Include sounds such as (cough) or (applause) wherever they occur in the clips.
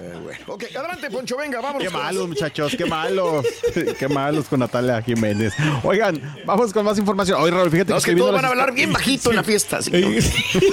Eh, bueno. Ok, adelante, Poncho, venga, vamos. Qué malos, muchachos, qué (laughs) malos. qué malos con Natalia Jiménez. Oigan, vamos con más información. Oye, Raúl, fíjate No, es que todos van a hablar bien bajito en la fiesta. así, (laughs)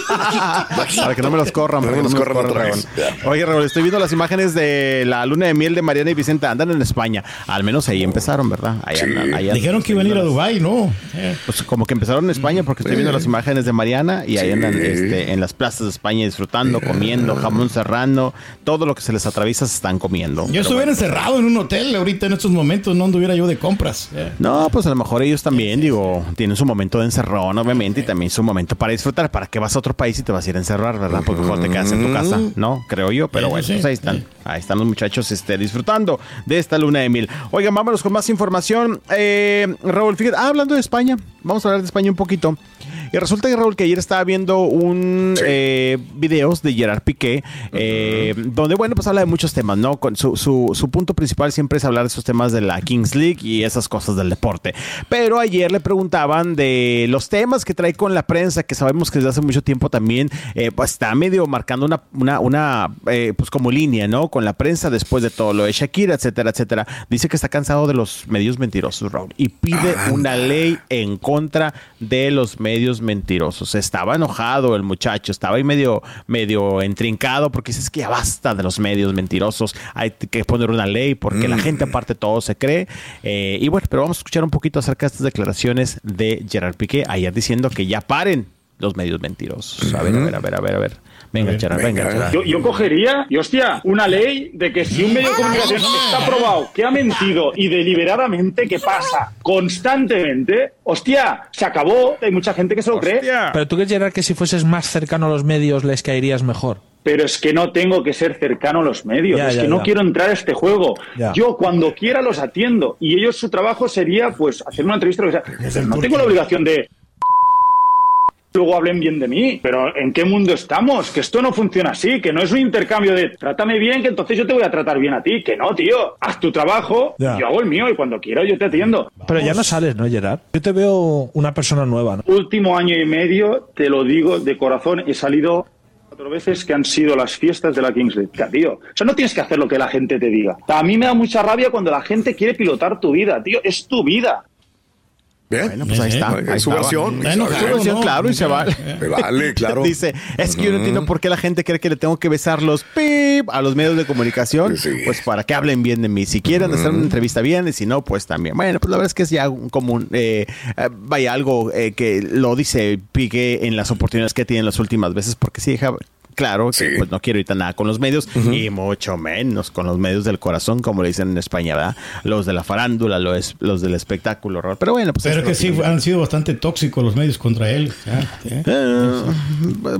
Para que no me los corran, para que no me corran los corran. Raúl. Oye, Raúl, estoy viendo las imágenes de la luna de miel de Mariana y Vicente. Andan en España. Al menos ahí empezaron, ¿verdad? Ahí andan, ahí andan. Dijeron que iban a ir a Dubái, ¿no? Eh. Pues como que empezaron en España porque estoy viendo las imágenes de Mariana y ahí Sí. andan este, en las plazas de España disfrutando, comiendo, jamón serrano, todo lo que se les atraviesa se están comiendo. Yo estuviera encerrado en un hotel ahorita en estos momentos, no anduviera yo de compras. No, pues a lo mejor ellos también, digo, tienen su momento de encerrón, obviamente, y también su momento para disfrutar. ¿Para qué vas a otro país y te vas a ir a encerrar, verdad? Porque mejor te quedas en tu casa, ¿no? Creo yo, pero Sí, bueno, sí, pues ahí sí. están. Ahí están los muchachos este, disfrutando de esta luna de mil. Oigan, vámonos con más información. Eh, Raúl, fíjate, ah, hablando de España, vamos a hablar de España un poquito. Y resulta que Raúl, que ayer estaba viendo un eh, videos de Gerard Piqué, eh, donde, bueno, pues habla de muchos temas, ¿no? Con su, su, su punto principal siempre es hablar de esos temas de la Kings League y esas cosas del deporte. Pero ayer le preguntaban de los temas que trae con la prensa, que sabemos que desde hace mucho tiempo también, eh, pues está medio marcando una, una, una eh, pues como línea, ¿no? Con la prensa después de todo lo de Shakira, etcétera, etcétera. Dice que está cansado de los medios mentirosos, Raúl, y pide una ley en contra de los medios mentirosos. Estaba enojado el muchacho, estaba ahí medio, medio entrincado porque dice "Es que ya basta de los medios mentirosos, hay que poner una ley porque la gente aparte todo se cree. Eh, y bueno, pero vamos a escuchar un poquito acerca de estas declaraciones de Gerard Piqué ayer diciendo que ya paren los medios mentirosos. A ver, a ver, a ver, a ver, a ver. Venga, Gerard, venga, venga. Yo, yo cogería, y hostia, una ley de que si un medio de comunicación está probado que ha mentido y deliberadamente, que pasa constantemente, hostia, se acabó, hay mucha gente que se lo cree. Hostia. Pero tú crees, Gerard, que si fueses más cercano a los medios les caerías mejor. Pero es que no tengo que ser cercano a los medios, Ya, es ya, que no ya. quiero entrar a este juego. Ya. Yo cuando quiera los atiendo y ellos su trabajo sería pues hacer una entrevista, o sea. No tengo la obligación de luego hablen bien de mí. Pero ¿en qué mundo estamos? Que esto no funciona así, que no es un intercambio de trátame bien, que entonces yo te voy a tratar bien a ti. Que no, tío. Haz tu trabajo, yo hago el mío y cuando quiera yo te atiendo. Pero ya no sales, ¿no, Gerard? Yo te veo una persona nueva, ¿no? Último año y medio, te lo digo de corazón, he salido cuatro veces que han sido las fiestas de la Kings League. Ya, tío. O sea, no tienes que hacer lo que la gente te diga. A mí me da mucha rabia cuando la gente quiere pilotar tu vida, tío. Es tu vida. Bien. Bueno, pues ahí está. Es ahí su estaba. versión. Claro, y se vale, (laughs) claro. Dice, es que yo no entiendo por qué la gente cree que le tengo que besar los pip a los medios de comunicación, Sí. pues para que hablen bien de mí. Si quieren hacer una entrevista bien, y si no, pues también. Bueno, pues la verdad es que es ya un común, eh, eh, vaya, algo eh, que lo dice Piqué en las oportunidades que tiene las últimas veces, porque sí deja claro que Sí. pues no quiero ahorita nada con los medios y mucho menos con los medios del corazón, como le dicen en España, ¿verdad? Los de la farándula, los, los del espectáculo, Raúl. pero bueno, pues Pero que sí han sido bastante tóxicos los medios contra él. ¿eh? Eh,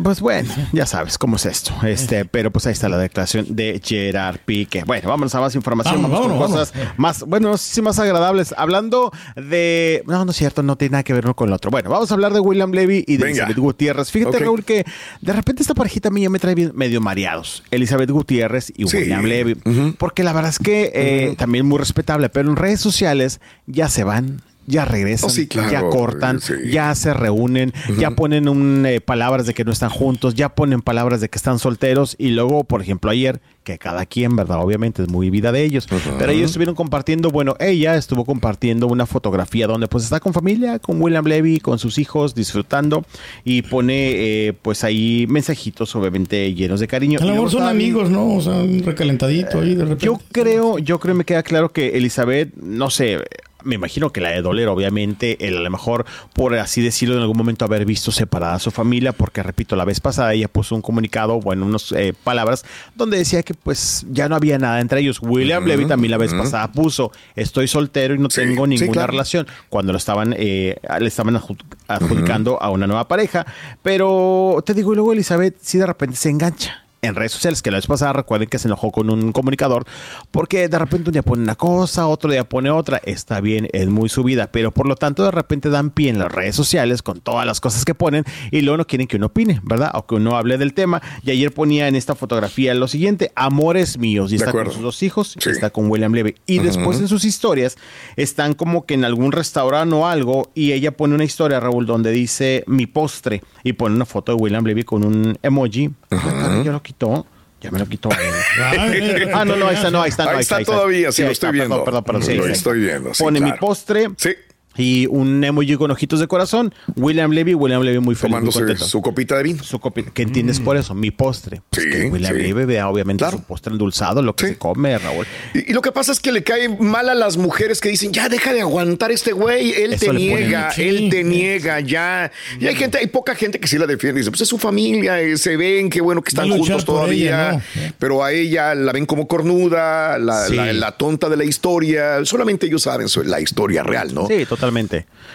pues bueno, ya sabes cómo es esto. Este, pero pues ahí está la declaración de Gerard Pique. Bueno, vámonos a más información, Vámonos, vamos, con vámonos, cosas más, bueno, no sé si más agradables. Hablando de, no, no es cierto, no tiene nada que ver uno con el otro. Bueno, vamos a hablar de William Levy y de. Elizabeth Gutiérrez. Fíjate. Raúl, que de repente esta parejita a ya me trae medio mareados. Elizabeth Gutiérrez y Sí. William Levy. Porque la verdad es que eh, también muy respetable, pero en redes sociales ya se van ya regresan, Oh, sí, claro, ya cortan, sí. ya se reúnen, ya ponen un, eh, palabras de que no están juntos, ya ponen palabras de que están solteros y luego, por ejemplo, ayer, que cada quien, ¿verdad? Obviamente es muy vida de ellos, pero ellos estuvieron compartiendo, bueno, ella estuvo compartiendo una fotografía donde pues está con familia, con William Levy, con sus hijos, disfrutando y pone eh, pues ahí mensajitos obviamente llenos de cariño. A lo mejor son amigos, ¿no? O sea, un recalentadito ahí de repente. yo creo, yo creo me queda claro que Elizabeth, no sé, me imagino que la de doler, obviamente, el, a lo mejor, por así decirlo, en algún momento haber visto separada a su familia, porque repito, la vez pasada ella puso un comunicado, bueno, unas eh, palabras, donde decía que pues ya no había nada entre ellos. William Levy también la vez pasada puso, estoy soltero y no Sí, tengo sí, ninguna claro. relación, cuando lo estaban, eh, le estaban adju- adjudicando a una nueva pareja. Pero te digo, y luego Elizabeth sí de repente se engancha en redes sociales, que la vez pasada recuerden que se enojó con un comunicador, porque de repente un día pone una cosa, otro día pone otra, está bien, es muy subida, pero por lo tanto de repente dan pie en las redes sociales con todas las cosas que ponen y luego no quieren que uno opine, ¿verdad? O que uno hable del tema. Y ayer ponía en esta fotografía lo siguiente, amores míos, y De está con sus dos hijos, Sí. está con William Levy. Y después en sus historias están como que en algún restaurante o algo y ella pone una historia, Raúl, donde dice mi postre y pone una foto de William Levy con un emoji. Ya lo quitó. Ya me lo quitó. (laughs) (laughs) ah, no, no, ahí está, no, ahí está. no, Ahí está todavía, sí, ahí lo estoy está, viendo. Perdón, perdón, perdón, sí, Lo estoy viendo, sí, Pone mi claro. postre. Sí. Y un emoji con ojitos de corazón. William Levy, William Levy muy feliz, muy Tomándose contento. su copita de vino. Su copi- ¿Qué entiendes por eso? Mi postre. Pues Sí, que William sí. Levy vea obviamente Claro. su postre endulzado, lo que Sí. se come, Raúl. Y, y lo que pasa es que le cae mal a las mujeres que dicen, ya deja de aguantar este güey, él Eso te niega, él te niega, ya. Y hay gente, hay poca gente que sí la defiende, dice, pues es su familia, eh, se ven, qué bueno que están juntos todavía, ella, ¿no? pero a ella la ven como cornuda, la, Sí. la- la tonta de la historia, solamente ellos saben la historia real, ¿no? Sí, totalmente.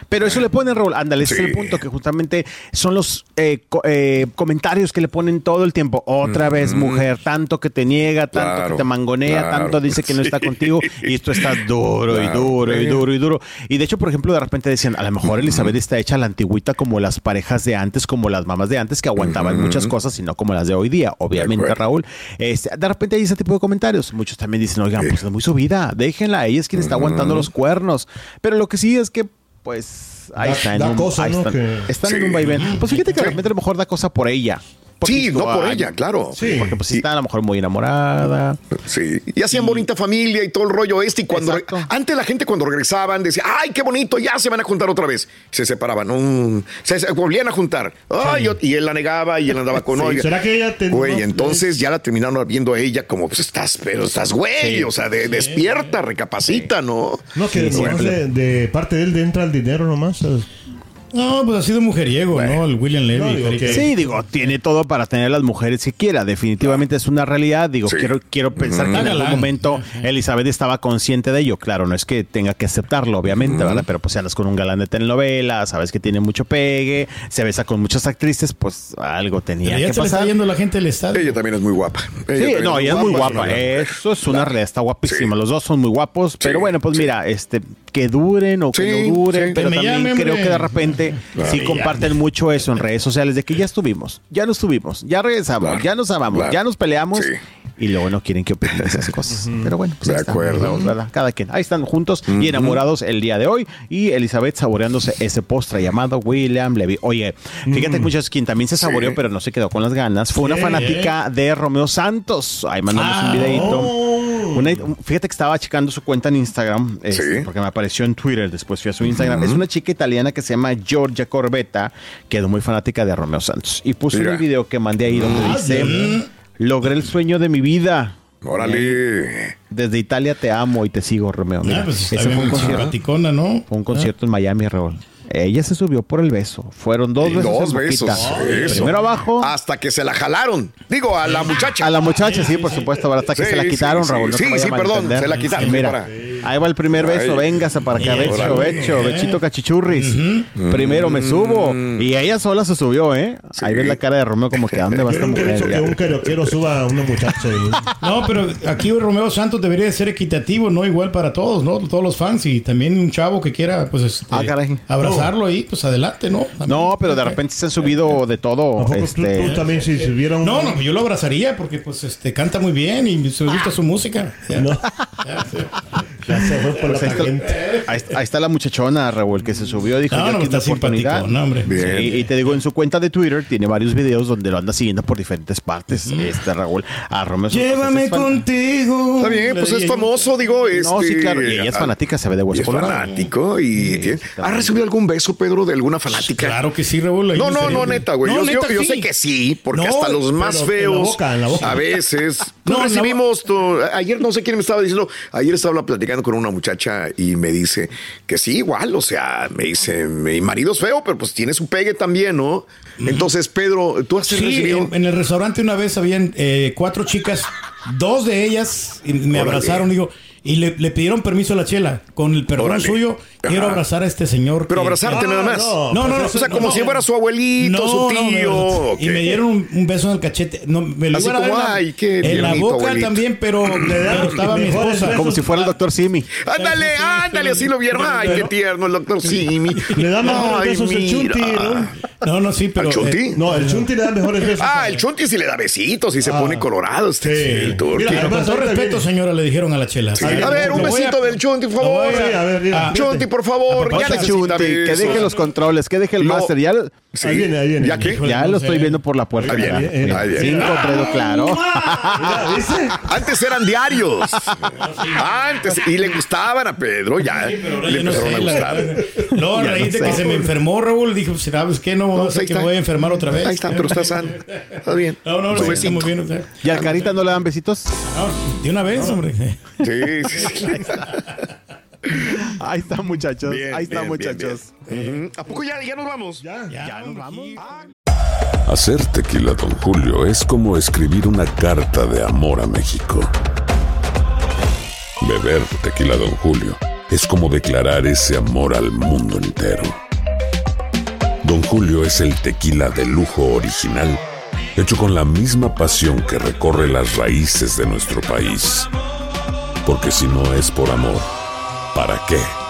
Pero eso le ponen, Raúl, ándale, ese es Sí. el punto que justamente son los eh, co- eh, comentarios que le ponen todo el tiempo. Otra vez, mujer, tanto que te niega, tanto Claro, que te mangonea, claro. tanto dice que no está Sí. contigo y esto está duro y duro y Sí. duro y duro. Y de hecho, por ejemplo, de repente decían, a lo mejor Elizabeth está hecha a la antigüita como las parejas de antes, como las mamás de antes que aguantaban muchas cosas y no como las de hoy día, obviamente. Raúl. Este, de repente hay ese tipo de comentarios. Muchos también dicen, oigan, pues es muy subida, déjenla, ella es quien está aguantando los cuernos. Pero lo que sí es que, pues, ahí Da- está. en da un- cosa, ahí ¿no? están, Que- están en un vaivén. Pues fíjate que de repente a lo mejor da cosa por ella. Sí, no por "Ay, ella, claro. Sí. Porque pues Y- está a lo mejor muy enamorada. Sí, y hacían bonita familia y todo el rollo este. Y cuando antes la gente cuando regresaban decía, ay, qué bonito, ya se van a juntar otra vez. Se separaban, mm, se, se volvían a juntar. Ay, yo- y él la negaba y él andaba con Sí. oiga. ¿Será que ella te- Güey, entonces ya la terminaron viendo a ella como, pues estás, pero estás güey, o sea, de- despierta, recapacita, ¿no? No, que Sí, sí. de, de parte de él de entra el dinero nomás. ¿sabes? No, pues ha sido mujeriego, ¿no? El William Levy. No, digo Felipe. que- Sí, digo, tiene todo para tener las mujeres si quiera. Definitivamente es una realidad. Digo, Sí. quiero, quiero pensar que en algún momento Elizabeth estaba consciente de ello. Claro, no es que tenga que aceptarlo, obviamente, ¿verdad? Pero pues si andas con un galán de telenovela, sabes que tiene mucho pegue, se besa con muchas actrices, pues algo tenía Pero ya que se le está pasar. yendo la gente del estadio. Ella también es muy guapa. Sí, no, ella es muy guapa. Eso es una realidad, está guapísima. Sí. Los dos son muy guapos. Pero bueno, pues sí. mira, este, que duren o que Sí, no duren, sí. pero también llame, creo que de repente sí me comparten mucho eso en redes sociales de que ya estuvimos, ya no estuvimos, ya regresamos, Claro, ya nos amamos, claro. ya nos peleamos. Sí. Y luego no quieren que opinen esas (laughs) cosas. Pero bueno, pues De ahí están, acuerdo. ¿verdad? Cada quien. Ahí están juntos y enamorados el día de hoy. Y Elizabeth saboreándose ese postre llamado William Levy. Oye, fíjate muchachos, quien también se saboreó, Sí. pero no se quedó con las ganas, fue una Sí. fanática de Romeo Santos. Ahí mandamos un Ah, videito. oh. Una- fíjate que estaba checando su cuenta en Instagram, este, Sí. porque me apareció en Twitter, después fui a su Instagram. Es una chica italiana que se llama Giorgia Corbetta, quedó muy fanática de Romeo Santos. Y puso Mira. un video que mandé ahí donde Ah, dice, logré el sueño de mi vida. Órale. Desde Italia te amo y te sigo, Romeo. Mira, Ah, pues está ese fue un concierto, simpaticona, ¿no? fue un concierto en Miami, Raúl. Ella se subió por el beso. Fueron dos besos. Dos en besos. eso. Primero abajo. Hasta que se la jalaron. Digo, a la muchacha. A la muchacha, sí, por supuesto, hasta que Sí, se la quitaron, sí, Raúl. no sí, sí, perdón, se la quitaron, Mira, para- ahí va el primer beso, Ay. véngase para acá, becho, becho, bechito cachichurris. Primero me subo. Y ella sola se subió, ¿eh? Ahí ves la cara de Romeo como que, ¿a dónde va Yo esta mujer? que un karaoquero suba a una muchacha. y- (laughs) No, pero aquí Romeo Santos debería de ser equitativo, ¿no? Igual para todos, ¿no? Todos los fans y también un chavo que quiera, pues, este, Ah, caray. Abrazarlo ahí, pues adelante, ¿no? No, pero de repente se han subido de ¿A todo. poco tú- Este, tú, también si subiera un... No, no, yo lo abrazaría porque, pues, este, canta muy bien y se me gusta su música. Ya. No. Ya, sí. Ya se fue por la Pues ahí, está, tangente. ahí está- ahí está la muchachona, Raúl, que se subió. Dijo, No, yo no, quiero está oportunidad. simpático, no, hombre. Bien. Sí, y te digo, en su cuenta de Twitter tiene varios videos donde lo anda siguiendo por diferentes partes. Este Raúl, a Romeo Llévame es contigo. Está bien, pues es famoso, digo. No, sí, este, claro. Y ella es fanática, se ve de y hueso es fanático y tiene- ¿Ha recibido algún beso, Pedro, de alguna fanática? Claro que sí, Raúl. No, no, no, que- neta, güey. No, yo, yo- neta, yo sí. sé que sí, porque No, hasta los más pero en la feos boca, en la boca. a veces. (laughs) No, recibimos. ayer no sé quién me estaba diciendo. Ayer estaba platicando con una muchacha y me dice que sí, igual. O sea, me dice, mi marido es feo, pero pues tiene su pegue también, ¿no? Entonces, Pedro, tú has Sí, recibido. en, en el restaurante una vez habían eh, cuatro chicas, dos de ellas y me Órale. abrazaron, digo, y le, le pidieron permiso a la chela. Con el perdón Órale. suyo, quiero Ajá. abrazar a este señor. Pero que- abrazarte que- nada más. no, No, no, no. O sea, no, como no. si fuera su abuelito, su tío. Y me dieron un, un beso en el cachete. No, me lo Así como, en la- ay, qué en la boca abuelito. también, pero, pero (clears throat) estaba mi esposa. Como si fuera el doctor Simi. Ándale, ándale, así lo vieron. Ay, qué tierno el doctor Simi. Le da mejores Ay, besos el chunti, ¿no? No, no, sí, pero. ¿Al Chunti? eh, No, el chunti le da mejores besos. Ah, el Chunti sí le da besitos y se pone colorado. Este, Sí. el turqui. Mira, con todo respeto, viene. señora, le dijeron a la chela. a ver, un a- besito del Chunti, por favor. lo voy a- Sí, a ver, mira. Ah, Chunti, por favor. Ya Chunti, necesita Chunti, que deje los controles, que deje el máster. Ya, lo- Sí. Ahí viene, ahí viene. ¿Ya qué? ya lo estoy viendo por la puerta. Ahí viene, ahí viene. Cinco, traído claro. (laughs) Antes eran diarios. Antes. Y le gustaban a Pedro. Ya Pero ahora le no empezaron sé, a la- gustar. No, a Ya raíz no de sé. que se me enfermó, Raúl, dijo, ¿sabes qué? No, No, no pues sé que me voy a enfermar otra vez. Ahí está, pero está sano. Está bien. No, no, no, estamos bien. o sea. ¿Y al Carita no le dan besitos? No, de una vez, hombre. Sí, sí, sí. (laughs) Ahí está, muchachos. Bien, Ahí está, bien, bien, muchachos. bien. ¿A poco ya, ya nos vamos? Ya. Ya, nos vamos. Hacer tequila, Don Julio, es como escribir una carta de amor a México. Beber tequila, Don Julio, es como declarar ese amor al mundo entero. Don Julio es el tequila de lujo original, hecho con la misma pasión que recorre las raíces de nuestro país. Porque si no es por amor, ¿para qué?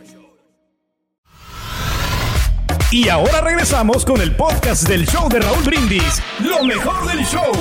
Y ahora regresamos con el podcast del show de Raúl Brindis. Lo mejor del show.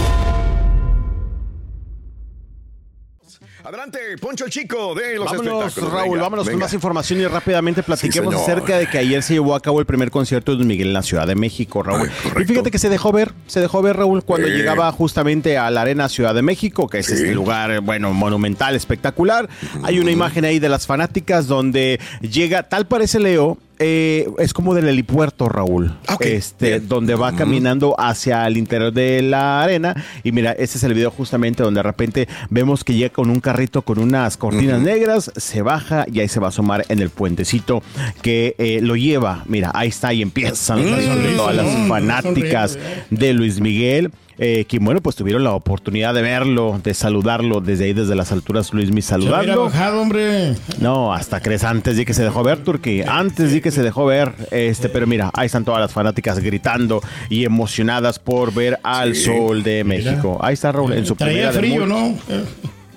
Adelante, Poncho el Chico de los Vámonos, espectáculos. Raúl, Venga, vámonos con más información y rápidamente platiquemos acerca de que ayer se llevó a cabo el primer concierto de Luis Miguel en la Ciudad de México, Raúl. y fíjate que se dejó ver, se dejó ver, Raúl, cuando Sí. llegaba justamente a la Arena Ciudad de México, que es este lugar, bueno, monumental, espectacular. Hay una imagen ahí de las fanáticas donde llega, tal parece Leo, eh, es como del helipuerto, Raúl. Este, donde va caminando hacia el interior de la arena. Y mira, este es el video justamente donde de repente vemos que llega con un carrito con unas cortinas negras, se baja y ahí se va a asomar en el puentecito que eh, lo lleva. Mira, ahí está y empiezan Mm, todas las sonríe, fanáticas de Luis Miguel. Eh, que bueno, pues tuvieron la oportunidad de verlo, de saludarlo desde ahí, desde las alturas, Luis Mi saludando. bajado, hombre. No, hasta crees antes de que se dejó ver, Turquía. Antes de que se dejó ver. Este, pero mira, ahí están todas las fanáticas gritando y emocionadas por ver al sol de México. Ahí está Raúl en su Traía primera frío, debut. ¿no?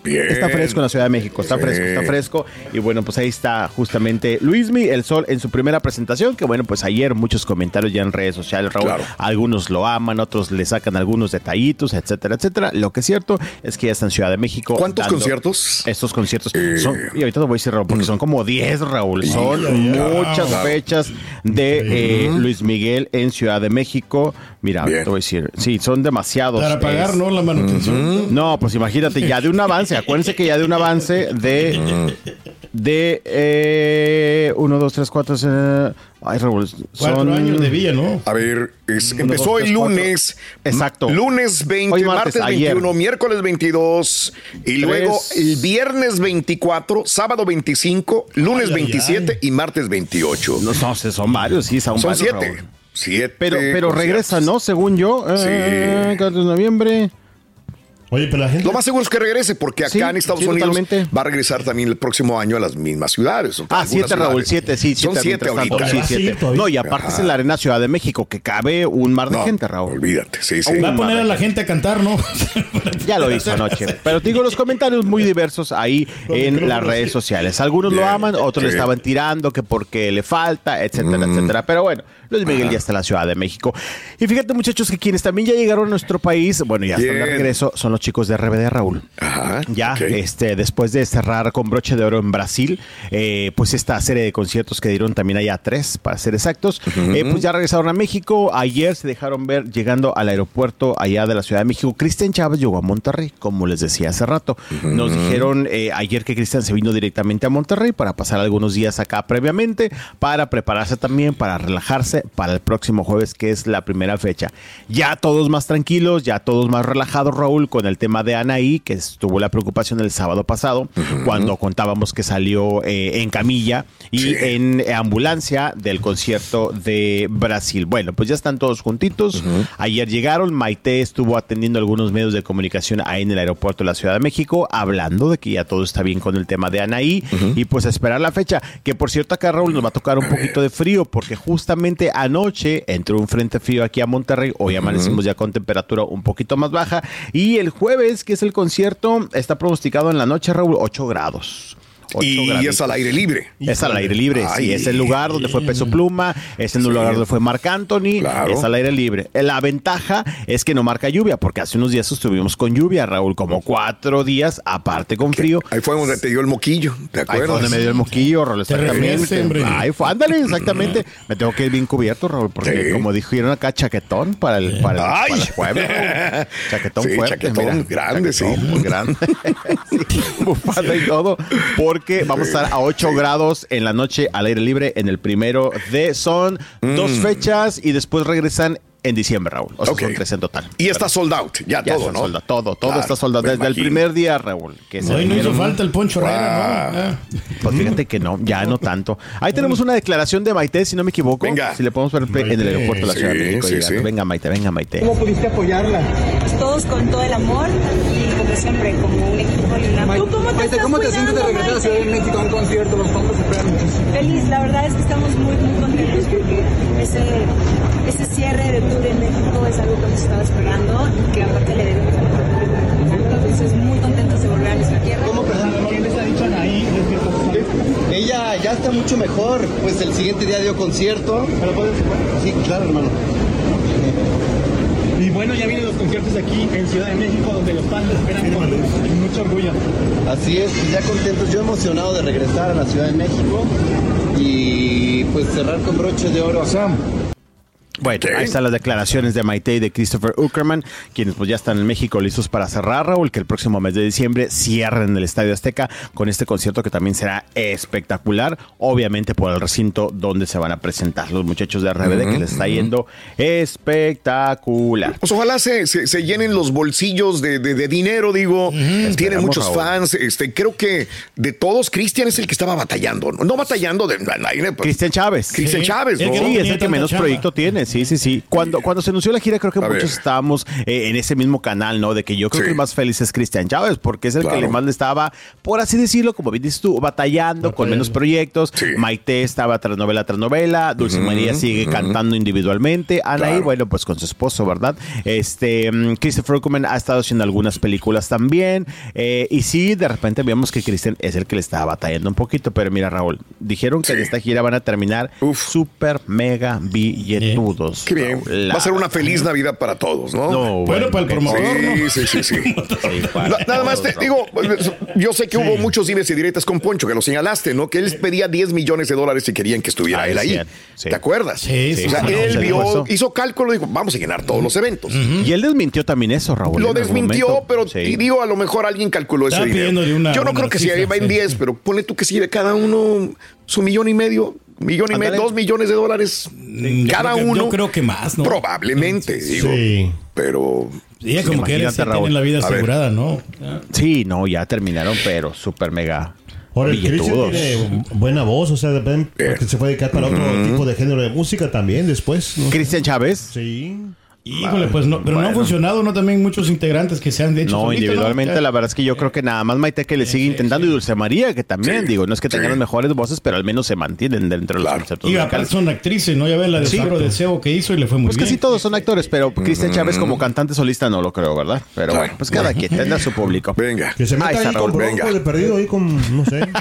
Eh, Bien. Está fresco en la Ciudad de México, está Sí. fresco, está fresco. Y bueno, pues ahí está justamente Luismi, el sol en su primera presentación, que bueno, pues ayer muchos comentarios ya en redes sociales, Raúl. Claro. Algunos lo aman, otros le sacan algunos detallitos, etcétera, etcétera. Lo que es cierto es que ya está en Ciudad de México. ¿Cuántos conciertos? Estos conciertos son, y ahorita te voy a decir, Raúl, porque son como 10, Raúl. Son muchas Claro. fechas de eh, Luis Miguel en Ciudad de México. Mira, te voy a decir, sí, son demasiados. Para pagar, Es- ¿no? La manutención. no, pues imagínate, ya de un avance, acuérdense que ya de un avance de (laughs) de eh, 1, 2, 3, 4, ay, Raúl, Cuatro años de villa, ¿no? A ver, es- Uno, empezó dos, el tres, cuatro. lunes. Exacto. Lunes 20, Hoy martes, martes ayer. 21, miércoles 22 y luego Tres. el viernes 24, sábado 25, lunes Ay, ay, 27 y martes 28. No, no, son varios, sí, son, Son varios, siete. Raúl. Siete. Pero, pero regresa, ¿no? Según yo. Eh, Sí. 4 de noviembre. Oye, pero la gente. Lo más seguro es que regrese, porque acá Sí, en Estados sí, Unidos totalmente. va a regresar también el próximo año a las mismas ciudades. Ah, siete, Raúl, siete, sí, Son siete. siete mientras tanto, ahorita. sí, Ah, sí, siete. No, y aparte Ajá. es en la Arena Ciudad de México, que cabe un mar de No, gente, Raúl. Olvídate, sí, sí. Va a poner a la gente a cantar, ¿no? (laughs) Ya lo hizo anoche. Pero te digo, los comentarios muy diversos ahí (laughs) en las redes sociales. Algunos lo aman, otros le estaban tirando que porque le falta, etcétera, etcétera. Pero bueno, Luis Miguel ya está en la Ciudad de México. Y fíjate, muchachos, que quienes también ya llegaron a nuestro país, bueno, ya están de regreso, son los chicos de RBD, Raúl. Ajá. Ya, este, después de cerrar con broche de oro en Brasil, eh, pues esta serie de conciertos que dieron también allá tres, para ser exactos, eh, pues ya regresaron a México. Ayer se dejaron ver llegando al aeropuerto allá de la Ciudad de México. Cristian Chávez llegó a Monterrey, como les decía hace rato. Nos dijeron eh, ayer que Cristian se vino directamente a Monterrey para pasar algunos días acá previamente, para prepararse también, para relajarse para el próximo jueves, que es la primera fecha. Ya todos más tranquilos, ya todos más relajados, Raúl, con el tema de Anaí, que estuvo la preocupación el sábado pasado, cuando contábamos que salió eh, en camilla y Sí. en ambulancia del concierto de Brasil. Bueno, pues ya están todos juntitos. Ayer llegaron, Maite estuvo atendiendo algunos medios de comunicación ahí en el aeropuerto de la Ciudad de México, hablando de que ya todo está bien con el tema de Anaí y pues a esperar la fecha, que por cierto acá Raúl nos va a tocar un poquito de frío, porque justamente anoche entró un frente frío aquí a Monterrey, hoy amanecimos ya con temperatura un poquito más baja y el jueves, que es el concierto, está pronosticado en la noche, Raúl, 8 grados. Y es al aire libre. Es al aire libre, Ay. sí, es el lugar donde fue Peso Pluma, es el Sí. lugar donde fue Marc Anthony, Claro. es al aire libre. La ventaja es que no marca lluvia, porque hace unos días estuvimos con lluvia, Raúl, como cuatro días, aparte con frío. Ahí fue donde te dio el moquillo, ¿te Ahí fue acuerdas? donde me dio el moquillo, Raúl, exactamente. Ahí fue, ándale, exactamente. (laughs) Me tengo que ir bien cubierto, Raúl, porque Sí. como dijeron acá, chaquetón para el, para el, Ay. para el jueves, (laughs) Raúl. Chaquetón Sí, fuerte, chaquetón mira. grande, sí. Chaquetón muy grande. (laughs) Sí, bufanda y todo, porque vamos a estar a 8 grados en la noche al aire libre en el primero de son dos Mm. fechas y después regresan en diciembre, Raúl. O sea, Ok. son tres en total. Y está sold out, ya, Ya todo, está ¿no? soldado, todo, todo Claro, está soldado me desde el primer día, Raúl. Que se Hoy no hizo falta el Poncho Herrera, ¿no? Ah. pues fíjate que no, ya no tanto. Ahí tenemos una declaración de Maite, si no me equivoco. Venga. Si le podemos ver en el aeropuerto de la Sí, Ciudad de México. sí, sí. Venga, Maite, venga, Maite. ¿Cómo pudiste apoyarla? todos con todo el amor y siempre, como un equipo y una... ¿Tú cómo te, Maite, estás ¿cómo te sientes de regresar a Ciudad de? México a un concierto? Los esperar muchísimo. Feliz, la verdad es que estamos muy, muy contentos porque ese, ese cierre de tour en México es algo que hemos estado esperando y que aparte le debemos a la Mexicana. Entonces, muy contentos de volver a nuestra tierra. ¿Cómo ¿Qué les ha dicho Anaí? Ella ya está mucho mejor, pues el siguiente día dio concierto. Sí, claro, hermano. Bueno, ya vienen los conciertos aquí en Ciudad de México, donde los fans esperan con mucho orgullo. Así es, pues ya contentos, yo emocionado de regresar a la Ciudad de México y pues cerrar con broche de oro. Bueno, ahí están las declaraciones de Maite y de Christopher Uckerman, quienes pues ya están en México listos para cerrar, Raúl, que el próximo mes de diciembre cierren el Estadio Azteca con este concierto que también será espectacular, obviamente por el recinto donde se van a presentar los muchachos de RBD, que les está yendo espectacular. Pues ojalá se, se- se llenen los bolsillos de, de- de dinero, digo. Tiene Esperemos, muchos Raúl. fans. Este, creo que de todos, Cristian es el que estaba batallando. No, No batallando de. Cristian Chávez. Cristian Sí, Chávez, ¿no? Sí, es el que menos chamba. proyecto tiene, sí, sí, sí. Cuando, cuando se anunció la gira, creo que A muchos ver. estábamos eh, en ese mismo canal, ¿no? De que yo creo Sí. que el más feliz es Cristian Chávez, porque es el Claro. que le más le estaba, por así decirlo, como bien dices tú, batallando con menos proyectos. Maite estaba tras novela tras novela, Dulce María sigue cantando individualmente, Anaí, Claro. bueno, pues con su esposo, ¿verdad? Este, mm, Christopher Ruckman ha estado haciendo algunas películas también, eh, y sí, de repente vemos que Cristian es el que le estaba batallando un poquito, pero mira, Raúl, dijeron que en esta gira van a terminar super mega billetudos. Qué bien. La Va a ser una feliz Navidad para todos, ¿no? No, Bueno, para el Sí, promotor, ¿no? Sí, sí, sí. (laughs) Nada más te digo, yo sé que hubo muchos dimes y directas con Poncho, que lo señalaste, ¿no? Que él pedía 10 millones de dólares y querían que estuviera Ah, él ahí. sí. ¿Te acuerdas? Sí, sí, O sea, sí, él vio, hizo cálculo y dijo, vamos a llenar todos los eventos. Y él desmintió también eso, Raúl. Lo desmintió, pero Sí. y digo, a lo mejor alguien calculó ese dinero. Yo no creo que se va en sí. 10, pero ponle tú que si cada uno su millón y medio, millón y medio, dos millones de dólares yo cada creo uno. yo creo que más, ¿no? Probablemente, digo. Sí. Pero. Sí, como que ya Raúl. tienen la vida A ver. asegurada, ¿no? Sí, no, ya terminaron, pero súper mega Ahora, el tiene buena voz, o sea, depende, porque se puede dedicar para otro tipo de género de música también después. ¿no? Cristian Chávez. Sí. Híjole, pues no, pero no han funcionado, ¿no? También muchos integrantes que se han hecho No, individualmente, la verdad es que yo creo que nada más Maite que le sigue intentando y Dulce María, que también, digo, no es que tengan las mejores voces, pero al menos se mantienen dentro de los conceptos Y aparte son actrices, ¿no? Ya ves la de Sí. Sabro Deseo que hizo y le fue muy Pues bien. casi todos son actores, pero Cristian Chávez como cantante solista no lo creo, ¿verdad? Pero bueno, pues cada quien tendrá su público. Venga. Que se meta Ahí está ahí con Raúl, Bronco de perdido ahí con, no sé. (laughs)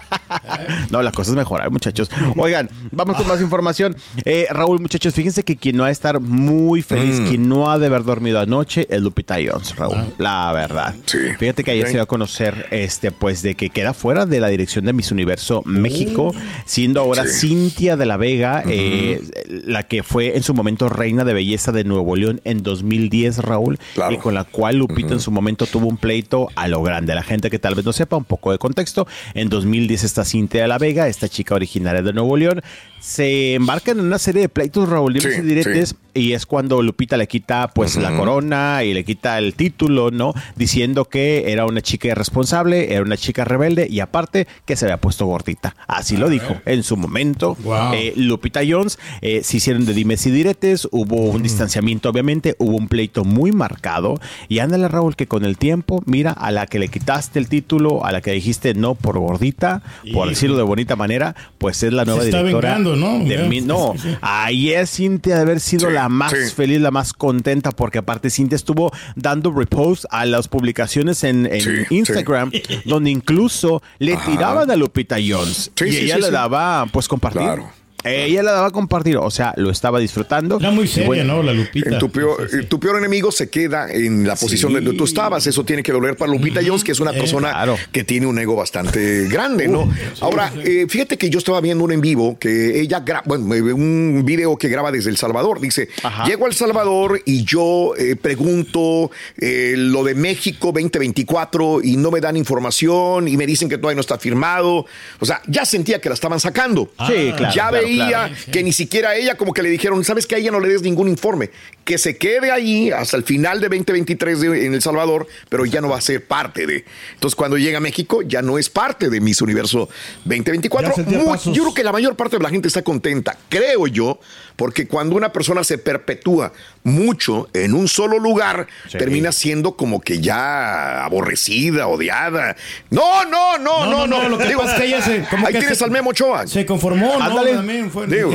No, la cosa es mejorar, muchachos. Oigan, vamos con más información. Eh, Raúl, muchachos, fíjense que quien no ha de estar muy feliz, Mm. quien no ha de haber dormido anoche, es Lupita Jones, Raúl. La verdad. Fíjate que ayer se dio a conocer, este, pues, de que queda fuera de la dirección de Miss Universo México, siendo ahora Sí. Cintia de la Vega, eh, la que fue en su momento reina de belleza de Nuevo León en 2010, Raúl, y con la cual Lupita en su momento tuvo un pleito a lo grande. La gente que tal vez no sepa un poco de contexto, en 2010 está Cintia de la Vega, esta chica originaria de Nuevo León, se embarcan en una serie de pleitos, Raúl, dimes Sí, y diretes, y es cuando Lupita le quita pues la corona y le quita el título, ¿no? Diciendo que era una chica irresponsable, era una chica rebelde y aparte que se había puesto gordita. Así lo dijo en su momento. Wow. Eh, Lupita Jones eh, se hicieron de dimes y diretes, hubo un distanciamiento obviamente, hubo un pleito muy marcado y ándale Raúl que con el tiempo, mira, a la que le quitaste el título, a la que dijiste no por gordita, por decirlo de bonita manera, pues es la nueva Se está directora. ¿No? de mi- no, es Cintia de haber sido Sí, la más sí. feliz, la más contenta, porque aparte Cintia estuvo dando repost a las publicaciones en, en Sí, Instagram, (laughs) donde incluso le Ajá. tiraban a Lupita Jones Sí, y sí, ella sí, le sí. daba pues compartir. Claro. Ella le daba a compartir, o sea, lo estaba disfrutando. Era muy seria, bueno, ¿no? La Lupita. En tu, peor, tu peor enemigo se queda en la posición donde tú estabas. Eso tiene que doler para Lupita Jones, que es una Eh, persona claro. que tiene un ego bastante grande, ¿no? Ahora, eh, fíjate que yo estaba viendo un en vivo que ella graba, bueno, eh, un video que graba desde El Salvador. Dice, Ajá. llego a El Salvador y yo eh, pregunto eh, lo de México 2024 y no me dan información y me dicen que todavía no está firmado. O sea, ya sentía que la estaban sacando. Sí, claro, Ya claro, claro. que ni siquiera a ella como que le dijeron, sabes que a ella no le des ningún informe, que se quede ahí hasta el final de 2023 de- en El Salvador, pero ya no va a ser parte de. Entonces cuando llega a México ya no es parte de Miss Universo 2024. Ya sentía Mu- pasos. yo creo que la mayor parte de la gente está contenta, creo yo, porque cuando una persona se perpetúa mucho en un solo lugar, Sí. termina siendo como que ya aborrecida, odiada. No, no, no, no, no. Lo que Digo, pasa es que ella se. Como ahí que tienes se- al Memo Ochoa. Se conformó, ¿no? Ándale. También fue- Digo,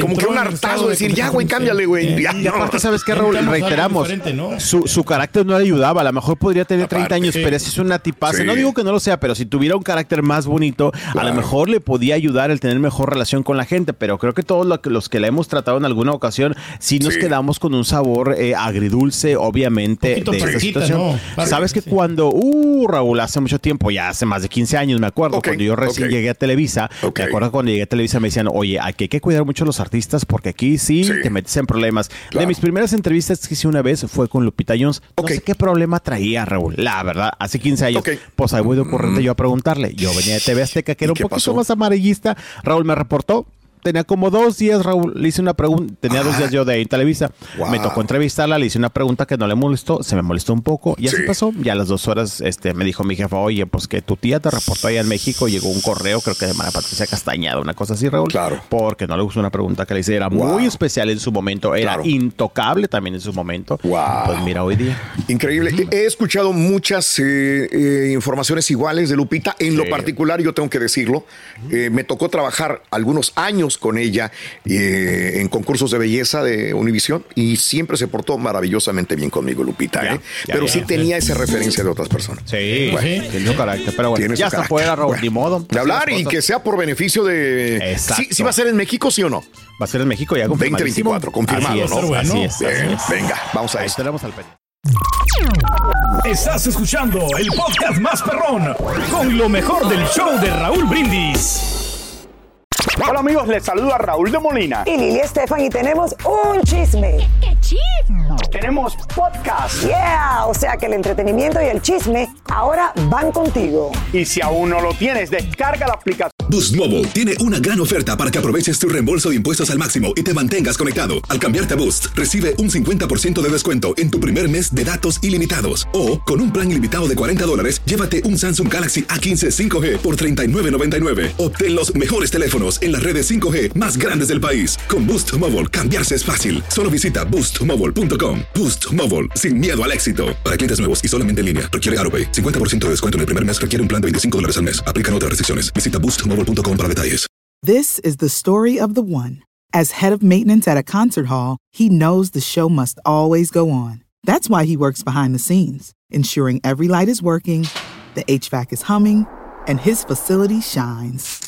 como que un hartazo de decir, ya, güey, cámbiale, güey. Ya, Y aparte, ¿sabes qué, Raúl? Reiteramos, ¿no? su, su carácter no le ayudaba. A lo mejor podría tener 30 Aparte, años, sí. pero esa es una tipaza. Sí. No digo que no lo sea, pero si tuviera un carácter más bonito, a lo mejor le podía ayudar el tener mejor relación con la gente. Pero creo que todos los que la hemos tratado en alguna ocasión, sí nos Sí. quedamos con un sabor eh, agridulce, obviamente, de esta situación. ¿no? Sabes que Sí. cuando, uh, Raúl, hace mucho tiempo, ya hace más de 15 años, me acuerdo, cuando yo recién llegué a Televisa, Ok. me acuerdo cuando llegué a Televisa me decían, oye, aquí hay que cuidar mucho a los artistas porque aquí sí, Sí. te metes en problemas. Claro. De mis primeras entrevistas que hice una vez fue con Lupita Jones. No sé qué problema traía, Raúl. La verdad, hace 15 años. Pues ahí voy de ocurrente yo a preguntarle. Yo venía de TV Azteca, que era ¿Y un poquito pasó? más amarillista. Raúl me reportó. Tenía como dos días, Raúl, le hice una pregunta, tenía dos días yo de ahí en Televisa, Wow. me tocó entrevistarla, le hice una pregunta que no le molestó, se me molestó un poco, y así Sí. pasó, ya a las dos horas este, me dijo mi jefa, oye, pues que tu tía te reportó allá en México, llegó un correo, creo que de María Patricia Castañeda, una cosa así, Raúl, Claro. porque no le gustó una pregunta que le hice, era Wow. muy especial en su momento, era Claro. intocable también en su momento, Wow. pues mira, hoy día. Increíble. He escuchado muchas eh, eh, informaciones iguales de Lupita. En lo particular, yo tengo que decirlo, eh, me tocó trabajar algunos años con ella eh, en concursos de belleza de Univisión y siempre se portó maravillosamente bien conmigo, Lupita. Ya, ¿eh? ya, Pero ya. sí tenía esa referencia de otras personas. Sí, Bueno. tiene su carácter, pero bueno, ya está fuera, Raúl, Bueno, ni modo. De hablar Así y que sea por beneficio de... Exacto. ¿Sí, sí va a ser en México, sí o no? Va a ser en México ya confirmadísimo. 2024, confirmado, Así es, ¿no? Así es, así Bien, es. venga, vamos a tenemos al. Estás escuchando el podcast más perrón con lo mejor del show de Raúl Brindis. Hola amigos, les saludo a Raúl de Molina. Y Lili Estefan y tenemos un chisme. ¿Qué chisme? Tenemos podcast. Yeah, o sea que el entretenimiento y el chisme ahora van contigo. Y si aún no lo tienes, descarga la aplicación. Boost Mobile tiene una gran oferta para que aproveches tu reembolso de impuestos al máximo y te mantengas conectado. Al cambiarte a Boost, recibe un 50% de descuento en tu primer mes de datos ilimitados. O, con un plan ilimitado de 40 dólares, llévate un Samsung Galaxy A15 5G por $39.99. Obtén los mejores teléfonos en las redes 5G más grandes del país. Con Boost Mobile, cambiarse es fácil. Solo visita boostmobile.com. Boost Mobile, sin miedo al éxito. Para clientes nuevos y solamente en línea, requiere AroPay. 50% de descuento en el primer mes requiere un plan de 25 dólares al mes. Aplican otras restricciones. Visita boostmobile.com para detalles. This is the story of the one. As head of maintenance at a concert hall, he knows the show must always go on. That's why he works behind the scenes, ensuring every light is working, the HVAC is humming, and his facility shines.